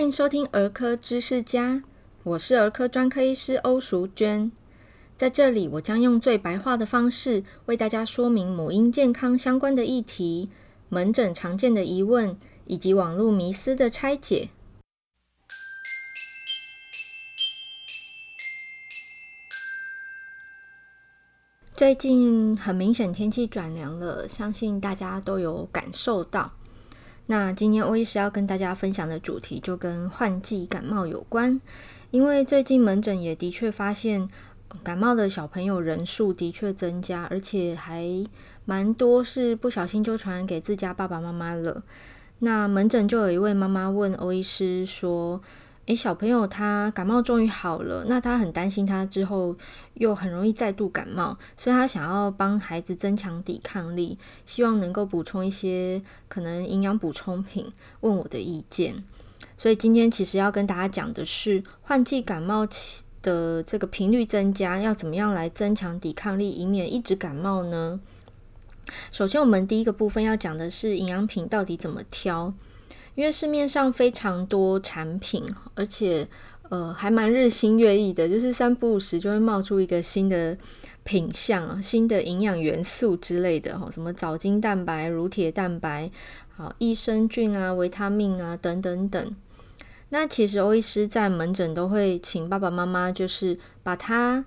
欢迎收听儿科知识家，我是儿科专科医师欧淑娟。在这里，我将用最白话的方式为大家说明母婴健康相关的议题、门诊常见的疑问以及网络迷思的拆解。最近很明显天气转凉了，相信大家都有感受到。那今天欧医师要跟大家分享的主题就跟换季感冒有关，因为最近门诊也的确发现感冒的小朋友人数的确增加，而且还蛮多是不小心就传染给自家爸爸妈妈了。那门诊就有一位妈妈问欧医师说，诶，小朋友他感冒终于好了，那他很担心他之后又很容易再度感冒，所以他想要帮孩子增强抵抗力，希望能够补充一些可能营养补充品，问我的意见。所以今天其实要跟大家讲的是换季感冒期的这个频率增加，要怎么样来增强抵抗力，以免一直感冒呢？首先，我们第一个部分要讲的是营养品到底怎么挑。因为市面上非常多产品，而且呃还蛮日新月异的，就是三不五时就会冒出一个新的品项、新的营养元素之类的哈，什么藻精蛋白、乳铁蛋白、好益生菌啊、维他命啊等等等。那其实欧医师在门诊都会请爸爸妈妈，就是把他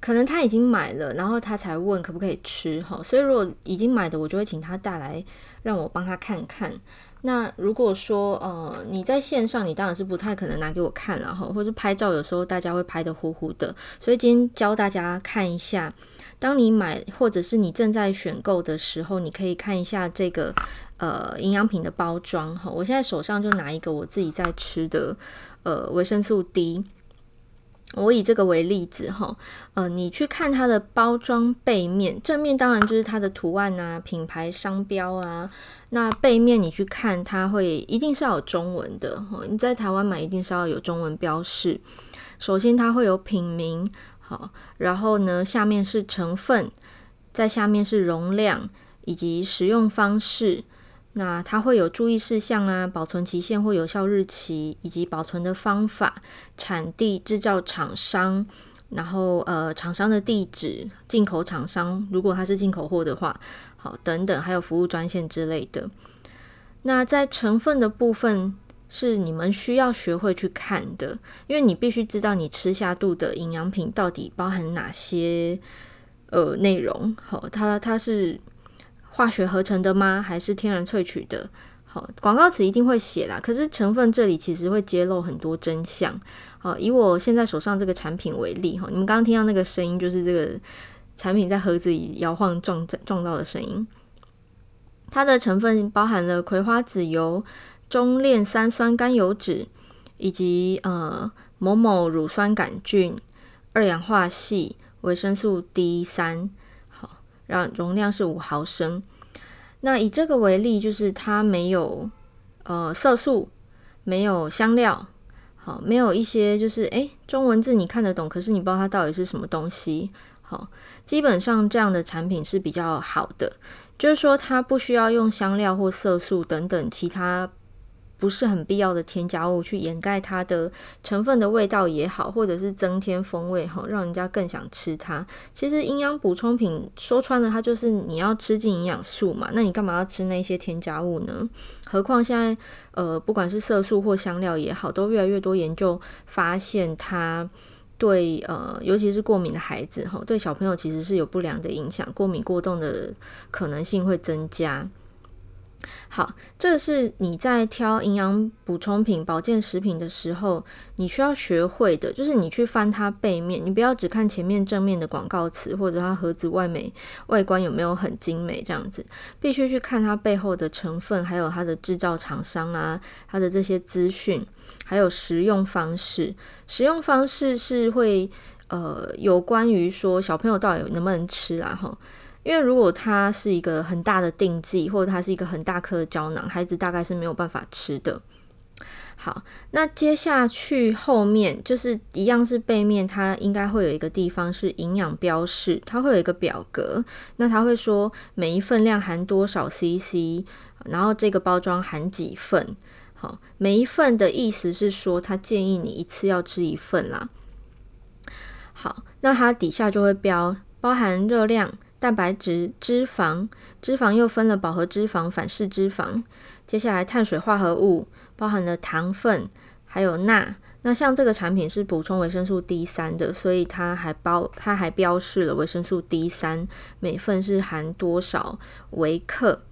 可能他已经买了，然后他才问可不可以吃哈。所以如果已经买的，我就会请他带来，让我帮他看看。那如果说呃你在线上，你当然是不太可能拿给我看了哈，或者拍照有时候大家会拍的糊糊的，所以今天教大家看一下，当你买或者是你正在选购的时候，你可以看一下这个呃营养品的包装哈。我现在手上就拿一个我自己在吃的呃维生素 D。我以这个为例子哈，呃，你去看它的包装背面，正面当然就是它的图案啊、品牌商标啊。那背面你去看，它会一定是要有中文的。你在台湾买一定是要有中文标示。首先它会有品名，好，然后呢，下面是成分，在下面是容量以及使用方式。那它会有注意事项啊，保存期限或有效日期，以及保存的方法、产地、制造厂商，然后呃厂商的地址、进口厂商，如果它是进口货的话，好等等，还有服务专线之类的。那在成分的部分是你们需要学会去看的，因为你必须知道你吃下肚的营养品到底包含哪些呃内容。好，它它是。化学合成的吗？还是天然萃取的？好，广告词一定会写啦。可是成分这里其实会揭露很多真相。好，以我现在手上这个产品为例，哈，你们刚刚听到那个声音，就是这个产品在盒子里摇晃撞撞到的声音。它的成分包含了葵花籽油、中链三酸甘油酯，以及呃某某乳酸杆菌、二氧化矽、维生素 D 三。让容量是五毫升。那以这个为例，就是它没有呃色素，没有香料，好，没有一些就是诶中文字你看得懂，可是你不知道它到底是什么东西。好，基本上这样的产品是比较好的，就是说它不需要用香料或色素等等其他。不是很必要的添加物去掩盖它的成分的味道也好，或者是增添风味哈，让人家更想吃它。其实营养补充品说穿了，它就是你要吃进营养素嘛，那你干嘛要吃那些添加物呢？何况现在呃，不管是色素或香料也好，都越来越多研究发现它对呃，尤其是过敏的孩子哈，对小朋友其实是有不良的影响，过敏过动的可能性会增加。好，这是你在挑营养补充品、保健食品的时候，你需要学会的，就是你去翻它背面，你不要只看前面正面的广告词，或者它盒子外美外观有没有很精美这样子，必须去看它背后的成分，还有它的制造厂商啊，它的这些资讯，还有食用方式。食用方式是会呃有关于说小朋友到底能不能吃啊？哈。因为如果它是一个很大的定剂，或者它是一个很大颗的胶囊，孩子大概是没有办法吃的。好，那接下去后面就是一样是背面，它应该会有一个地方是营养标示，它会有一个表格，那它会说每一份量含多少 CC，然后这个包装含几份。好，每一份的意思是说，他建议你一次要吃一份啦。好，那它底下就会标包含热量、蛋白质、脂肪，脂肪又分了饱和脂肪、反式脂肪。接下来碳水化合物包含了糖分，还有钠。那像这个产品是补充维生素 D 三的，所以它还包，它还标示了维生素 D 三每份是含多少微克。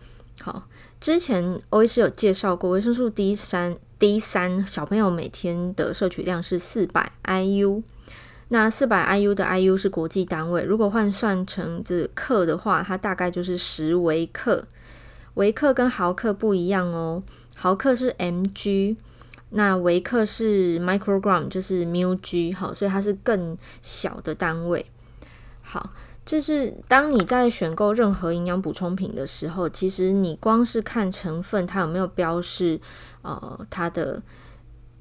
好，之前欧医师有介绍过维生素 D 三，D 三小朋友每天的摄取量是四百 IU。那四百 IU 的 IU 是国际单位，如果换算成这克的话，它大概就是十微克。微克跟毫克不一样哦，毫克是 mg。那微克是 microgram，就是 μg，好，所以它是更小的单位。好，就是当你在选购任何营养补充品的时候，其实你光是看成分，它有没有标示，呃，它的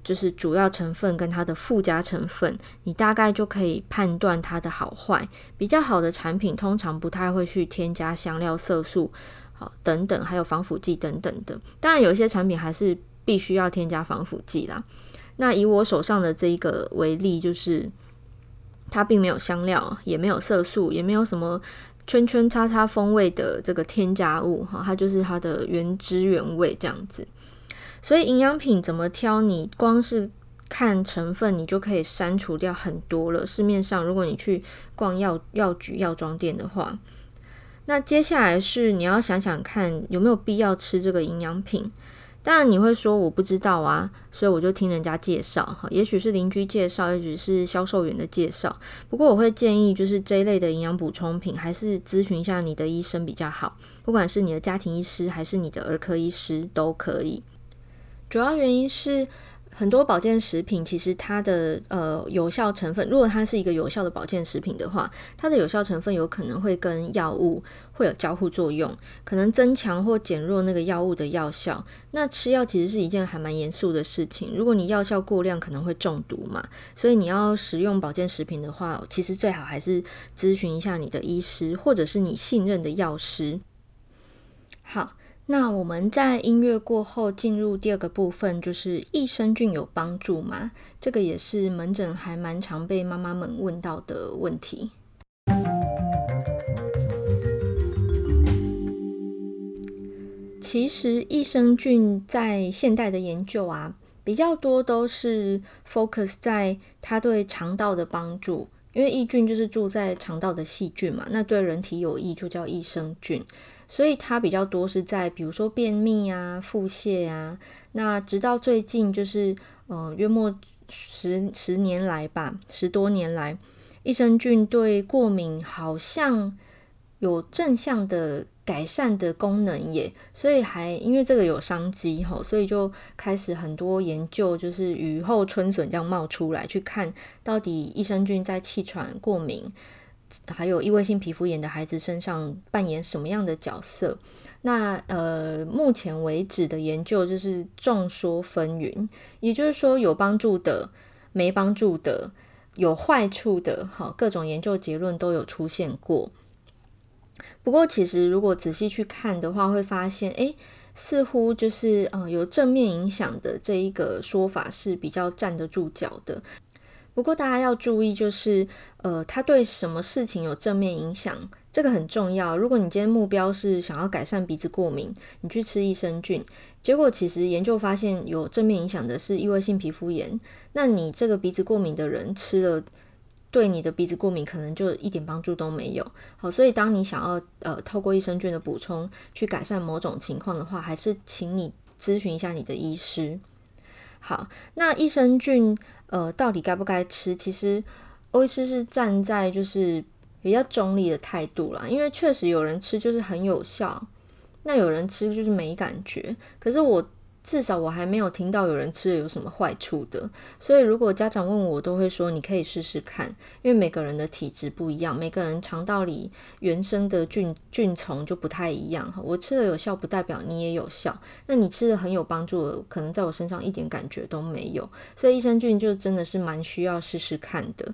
就是主要成分跟它的附加成分，你大概就可以判断它的好坏。比较好的产品通常不太会去添加香料、色素，好，等等，还有防腐剂等等的。当然，有一些产品还是。必须要添加防腐剂啦。那以我手上的这一个为例，就是它并没有香料，也没有色素，也没有什么圈圈叉叉风味的这个添加物哈，它就是它的原汁原味这样子。所以营养品怎么挑？你光是看成分，你就可以删除掉很多了。市面上如果你去逛药药局、药妆店的话，那接下来是你要想想看有没有必要吃这个营养品。当然你会说我不知道啊，所以我就听人家介绍哈，也许是邻居介绍，也许是销售员的介绍。不过我会建议，就是这一类的营养补充品，还是咨询一下你的医生比较好，不管是你的家庭医师还是你的儿科医师都可以。主要原因是。很多保健食品其实它的呃有效成分，如果它是一个有效的保健食品的话，它的有效成分有可能会跟药物会有交互作用，可能增强或减弱那个药物的药效。那吃药其实是一件还蛮严肃的事情，如果你药效过量，可能会中毒嘛。所以你要食用保健食品的话，其实最好还是咨询一下你的医师或者是你信任的药师。好。那我们在音乐过后进入第二个部分，就是益生菌有帮助吗？这个也是门诊还蛮常被妈妈们问到的问题。其实益生菌在现代的研究啊，比较多都是 focus 在它对肠道的帮助，因为益菌就是住在肠道的细菌嘛，那对人体有益就叫益生菌。所以它比较多是在，比如说便秘啊、腹泻啊。那直到最近，就是呃，约莫十十年来吧，十多年来，益生菌对过敏好像有正向的改善的功能耶。所以还因为这个有商机吼，所以就开始很多研究，就是雨后春笋这样冒出来，去看到底益生菌在气喘、过敏。还有异位性皮肤炎的孩子身上扮演什么样的角色？那呃，目前为止的研究就是众说纷纭，也就是说有帮助的、没帮助的、有坏处的，好，各种研究结论都有出现过。不过，其实如果仔细去看的话，会发现，诶，似乎就是呃有正面影响的这一个说法是比较站得住脚的。不过大家要注意，就是呃，它对什么事情有正面影响，这个很重要。如果你今天目标是想要改善鼻子过敏，你去吃益生菌，结果其实研究发现有正面影响的是异位性皮肤炎，那你这个鼻子过敏的人吃了，对你的鼻子过敏可能就一点帮助都没有。好，所以当你想要呃透过益生菌的补充去改善某种情况的话，还是请你咨询一下你的医师。好，那益生菌呃到底该不该吃？其实欧医师是站在就是比较中立的态度啦，因为确实有人吃就是很有效，那有人吃就是没感觉。可是我。至少我还没有听到有人吃了有什么坏处的，所以如果家长问我，我都会说你可以试试看，因为每个人的体质不一样，每个人肠道里原生的菌菌虫就不太一样。我吃了有效，不代表你也有效。那你吃了很有帮助，可能在我身上一点感觉都没有。所以益生菌就真的是蛮需要试试看的。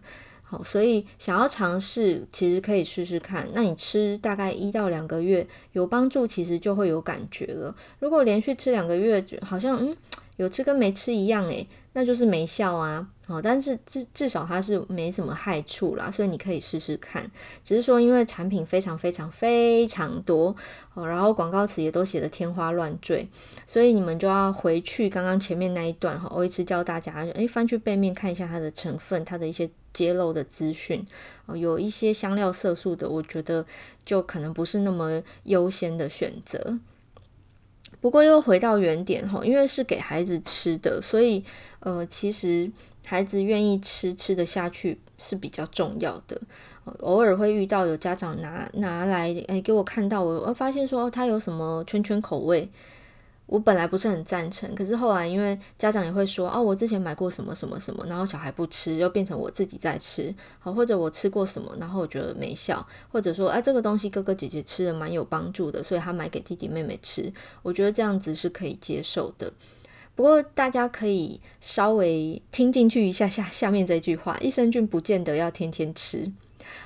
所以想要尝试，其实可以试试看。那你吃大概一到两个月有帮助，其实就会有感觉了。如果连续吃两个月，好像嗯有吃跟没吃一样，诶，那就是没效啊。哦，但是至至少它是没什么害处啦，所以你可以试试看。只是说，因为产品非常非常非常多哦，然后广告词也都写得天花乱坠，所以你们就要回去刚刚前面那一段哈，我一直教大家，诶，翻去背面看一下它的成分，它的一些揭露的资讯哦，有一些香料色素的，我觉得就可能不是那么优先的选择。不过又回到原点哈，因为是给孩子吃的，所以呃，其实。孩子愿意吃，吃得下去是比较重要的。偶尔会遇到有家长拿拿来，诶，给我看到我，我发现说他有什么圈圈口味，我本来不是很赞成，可是后来因为家长也会说，哦，我之前买过什么什么什么，然后小孩不吃，又变成我自己在吃，好，或者我吃过什么，然后我觉得没效，或者说，哎，这个东西哥哥姐姐吃的蛮有帮助的，所以他买给弟弟妹妹吃，我觉得这样子是可以接受的。不过大家可以稍微听进去一下下下面这句话，益生菌不见得要天天吃。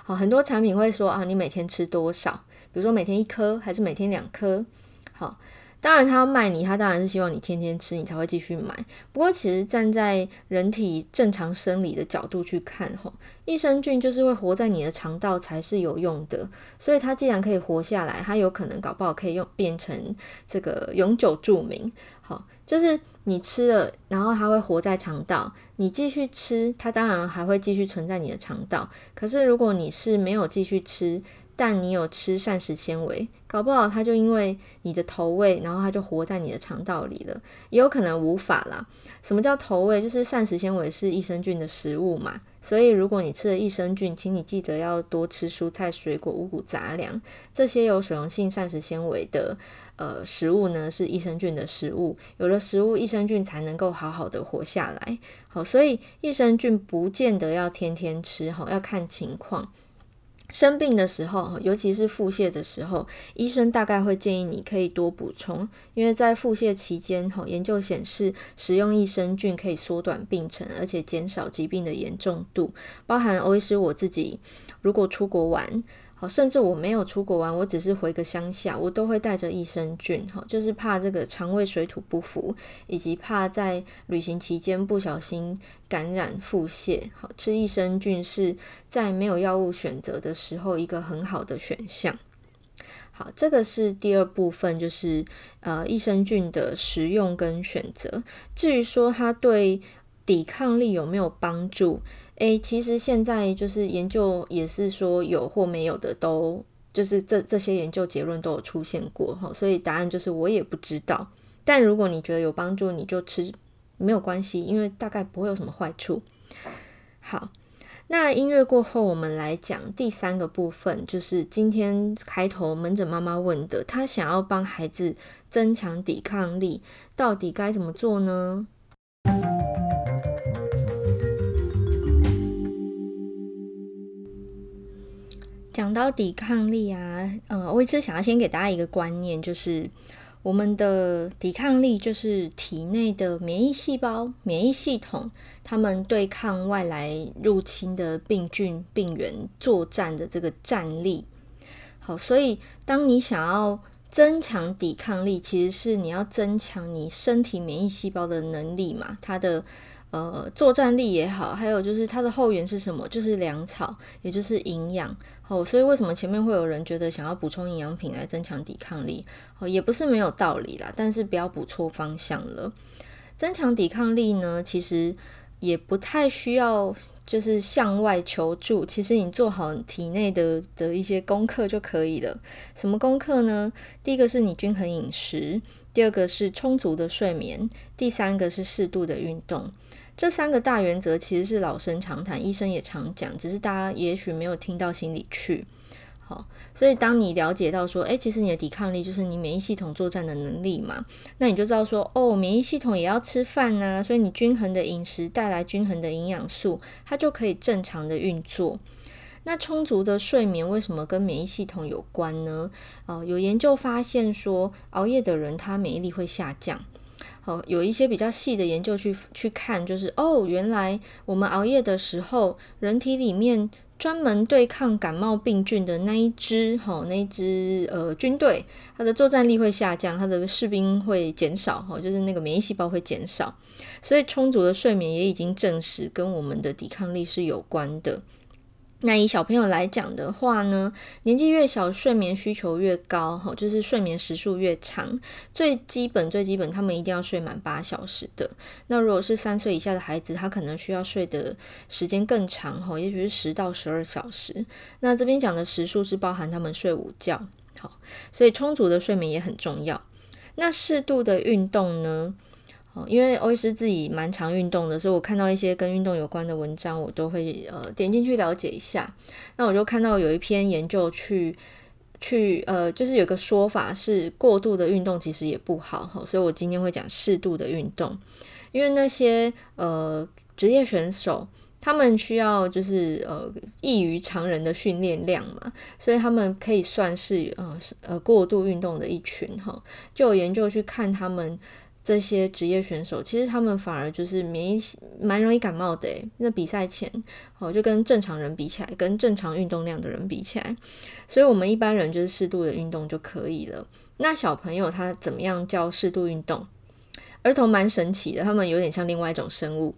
好，很多产品会说啊，你每天吃多少？比如说每天一颗，还是每天两颗？好。当然，他要卖你，他当然是希望你天天吃，你才会继续买。不过，其实站在人体正常生理的角度去看，吼，益生菌就是会活在你的肠道才是有用的。所以，它既然可以活下来，它有可能搞不好可以用变成这个永久住民。好，就是你吃了，然后它会活在肠道，你继续吃，它当然还会继续存在你的肠道。可是，如果你是没有继续吃，但你有吃膳食纤维，搞不好它就因为你的投喂，然后它就活在你的肠道里了，也有可能无法啦。什么叫投喂？就是膳食纤维是益生菌的食物嘛，所以如果你吃了益生菌，请你记得要多吃蔬菜、水果、五谷杂粮，这些有水溶性膳食纤维的呃食物呢，是益生菌的食物。有了食物，益生菌才能够好好的活下来。好，所以益生菌不见得要天天吃，好，要看情况。生病的时候，尤其是腹泻的时候，医生大概会建议你可以多补充，因为在腹泻期间，哈，研究显示食用益生菌可以缩短病程，而且减少疾病的严重度。包含欧医师我自己，如果出国玩。好，甚至我没有出国玩，我只是回个乡下，我都会带着益生菌，哈，就是怕这个肠胃水土不服，以及怕在旅行期间不小心感染腹泻。好，吃益生菌是在没有药物选择的时候一个很好的选项。好，这个是第二部分，就是呃益生菌的食用跟选择。至于说它对抵抗力有没有帮助？诶，其实现在就是研究也是说有或没有的都，就是这这些研究结论都有出现过哈，所以答案就是我也不知道。但如果你觉得有帮助，你就吃没有关系，因为大概不会有什么坏处。好，那音乐过后，我们来讲第三个部分，就是今天开头门诊妈妈问的，她想要帮孩子增强抵抗力，到底该怎么做呢？讲到抵抗力啊，呃，我一直想要先给大家一个观念，就是我们的抵抗力就是体内的免疫细胞、免疫系统，他们对抗外来入侵的病菌、病原作战的这个战力。好，所以当你想要增强抵抗力，其实是你要增强你身体免疫细胞的能力嘛，它的。呃，作战力也好，还有就是它的后援是什么？就是粮草，也就是营养。哦，所以为什么前面会有人觉得想要补充营养品来增强抵抗力？哦，也不是没有道理啦，但是不要补错方向了。增强抵抗力呢，其实也不太需要就是向外求助，其实你做好体内的的一些功课就可以了。什么功课呢？第一个是你均衡饮食，第二个是充足的睡眠，第三个是适度的运动。这三个大原则其实是老生常谈，医生也常讲，只是大家也许没有听到心里去。好，所以当你了解到说，诶，其实你的抵抗力就是你免疫系统作战的能力嘛，那你就知道说，哦，免疫系统也要吃饭呐，所以你均衡的饮食带来均衡的营养素，它就可以正常的运作。那充足的睡眠为什么跟免疫系统有关呢？哦，有研究发现说，熬夜的人他免疫力会下降。好，有一些比较细的研究去去看，就是哦，原来我们熬夜的时候，人体里面专门对抗感冒病菌的那一支，哈，那一支呃军队，它的作战力会下降，它的士兵会减少，哈，就是那个免疫细胞会减少。所以充足的睡眠也已经证实跟我们的抵抗力是有关的。那以小朋友来讲的话呢，年纪越小，睡眠需求越高，哈，就是睡眠时数越长。最基本、最基本，他们一定要睡满八小时的。那如果是三岁以下的孩子，他可能需要睡的时间更长，哈，也许是十到十二小时。那这边讲的时数是包含他们睡午觉，好，所以充足的睡眠也很重要。那适度的运动呢？因为欧医师自己蛮常运动的，所以我看到一些跟运动有关的文章，我都会呃点进去了解一下。那我就看到有一篇研究去去呃，就是有个说法是过度的运动其实也不好哈，所以我今天会讲适度的运动。因为那些呃职业选手，他们需要就是呃异于常人的训练量嘛，所以他们可以算是呃呃过度运动的一群哈。就有研究去看他们。这些职业选手其实他们反而就是免疫蛮容易感冒的，那比赛前哦，就跟正常人比起来，跟正常运动量的人比起来，所以我们一般人就是适度的运动就可以了。那小朋友他怎么样叫适度运动？儿童蛮神奇的，他们有点像另外一种生物。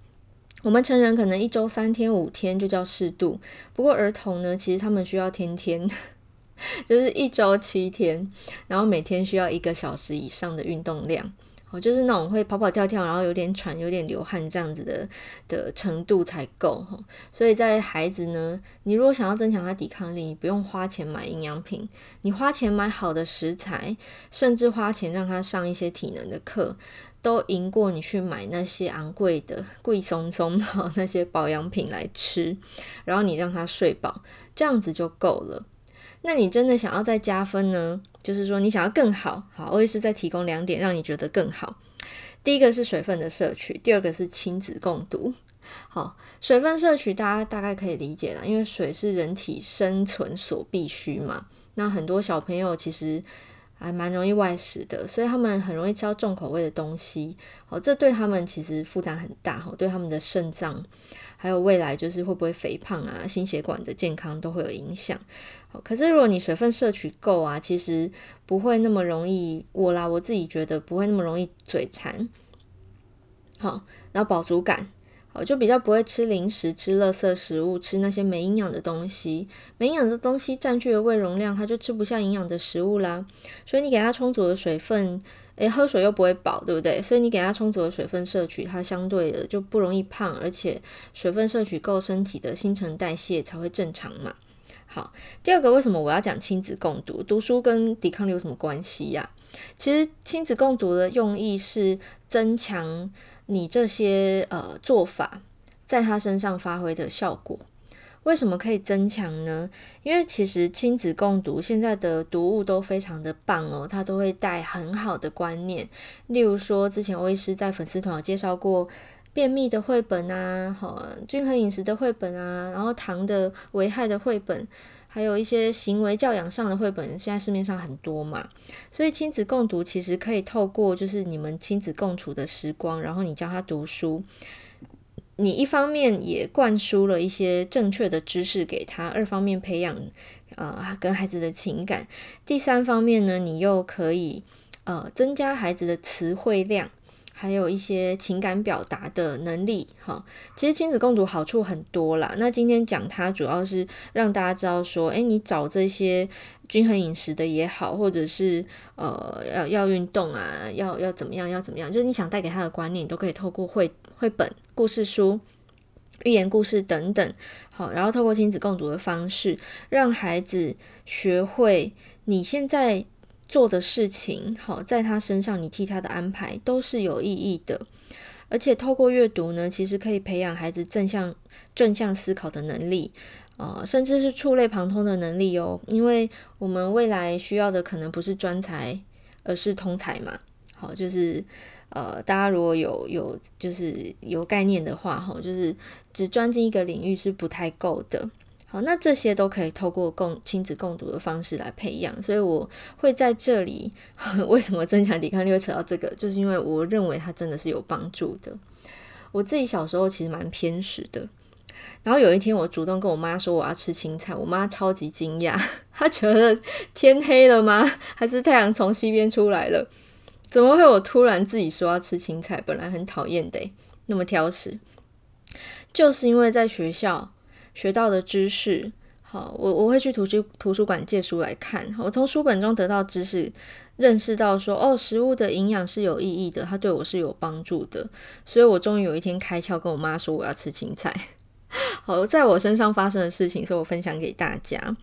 我们成人可能一周三天五天就叫适度，不过儿童呢，其实他们需要天天，就是一周七天，然后每天需要一个小时以上的运动量。哦，就是那种会跑跑跳跳，然后有点喘、有点流汗这样子的的程度才够哈。所以在孩子呢，你如果想要增强他抵抗力，你不用花钱买营养品，你花钱买好的食材，甚至花钱让他上一些体能的课，都赢过你去买那些昂贵的、贵松松的 那些保养品来吃。然后你让他睡饱，这样子就够了。那你真的想要再加分呢？就是说，你想要更好，好，我也是再提供两点，让你觉得更好。第一个是水分的摄取，第二个是亲子共读。好，水分摄取大家大概可以理解了，因为水是人体生存所必须嘛。那很多小朋友其实还蛮容易外食的，所以他们很容易吃到重口味的东西。好，这对他们其实负担很大，哈，对他们的肾脏。还有未来就是会不会肥胖啊，心血管的健康都会有影响。好，可是如果你水分摄取够啊，其实不会那么容易。我啦，我自己觉得不会那么容易嘴馋。好，然后饱足感，好，就比较不会吃零食、吃垃圾食物、吃那些没营养的东西。没营养的东西占据了胃容量，它就吃不下营养的食物啦。所以你给它充足的水分。诶，喝水又不会饱，对不对？所以你给它充足的水分摄取，它相对的就不容易胖，而且水分摄取够，身体的新陈代谢才会正常嘛。好，第二个，为什么我要讲亲子共读？读书跟抵抗力有什么关系呀？其实亲子共读的用意是增强你这些呃做法在他身上发挥的效果。为什么可以增强呢？因为其实亲子共读现在的读物都非常的棒哦，它都会带很好的观念。例如说，之前欧医师在粉丝团有介绍过便秘的绘本啊，好，均衡饮食的绘本啊，然后糖的危害的绘本，还有一些行为教养上的绘本，现在市面上很多嘛。所以亲子共读其实可以透过就是你们亲子共处的时光，然后你教他读书。你一方面也灌输了一些正确的知识给他，二方面培养呃跟孩子的情感，第三方面呢，你又可以呃增加孩子的词汇量。还有一些情感表达的能力，哈，其实亲子共读好处很多啦。那今天讲它，主要是让大家知道说，诶，你找这些均衡饮食的也好，或者是呃要要运动啊，要要怎么样，要怎么样，就是你想带给他的观念，都可以透过绘绘本、故事书、寓言故事等等，好，然后透过亲子共读的方式，让孩子学会你现在。做的事情，好，在他身上，你替他的安排都是有意义的，而且透过阅读呢，其实可以培养孩子正向正向思考的能力，呃，甚至是触类旁通的能力哦。因为我们未来需要的可能不是专才，而是通才嘛。好，就是呃，大家如果有有就是有概念的话，哈，就是只专精一个领域是不太够的。好，那这些都可以透过共亲子共读的方式来培养，所以我会在这里，为什么增强抵抗力会扯到这个，就是因为我认为它真的是有帮助的。我自己小时候其实蛮偏食的，然后有一天，我主动跟我妈说我要吃青菜，我妈超级惊讶，她觉得天黑了吗？还是太阳从西边出来了？怎么会我突然自己说要吃青菜？本来很讨厌的，那么挑食，就是因为在学校学到的知识。好，我我会去图书图书馆借书来看，我从书本中得到知识，认识到说哦，食物的营养是有意义的，它对我是有帮助的，所以我终于有一天开窍，跟我妈说我要吃青菜。好，在我身上发生的事情，所以我分享给大家。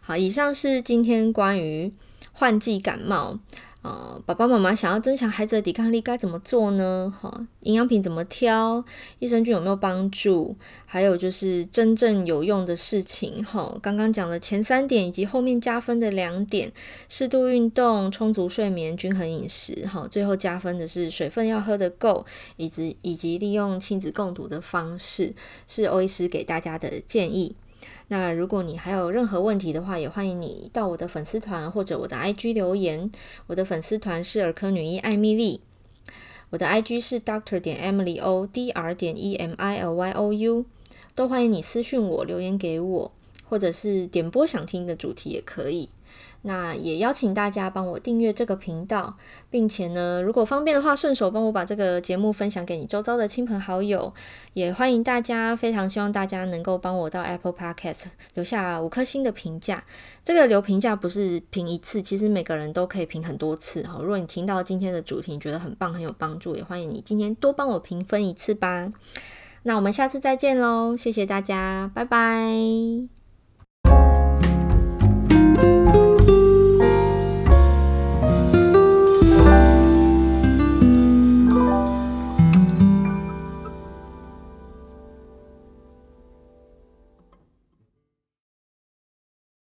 好，以上是今天关于换季感冒。呃，爸爸妈妈想要增强孩子的抵抗力，该怎么做呢？哈，营养品怎么挑？益生菌有没有帮助？还有就是真正有用的事情，哈，刚刚讲的前三点以及后面加分的两点：适度运动、充足睡眠、均衡饮食。哈，最后加分的是水分要喝得够，以及以及利用亲子共读的方式，是欧医师给大家的建议。那如果你还有任何问题的话，也欢迎你到我的粉丝团或者我的 IG 留言。我的粉丝团是儿科女医艾米丽，我的 IG 是 Doctor 点 Emily O，D R 点 E M I L Y O U，都欢迎你私讯我留言给我，或者是点播想听的主题也可以。那也邀请大家帮我订阅这个频道，并且呢，如果方便的话，顺手帮我把这个节目分享给你周遭的亲朋好友。也欢迎大家，非常希望大家能够帮我到 Apple Podcast 留下五颗星的评价。这个留评价不是评一次，其实每个人都可以评很多次哈。如果你听到今天的主题，你觉得很棒，很有帮助，也欢迎你今天多帮我评分一次吧。那我们下次再见喽，谢谢大家，拜拜。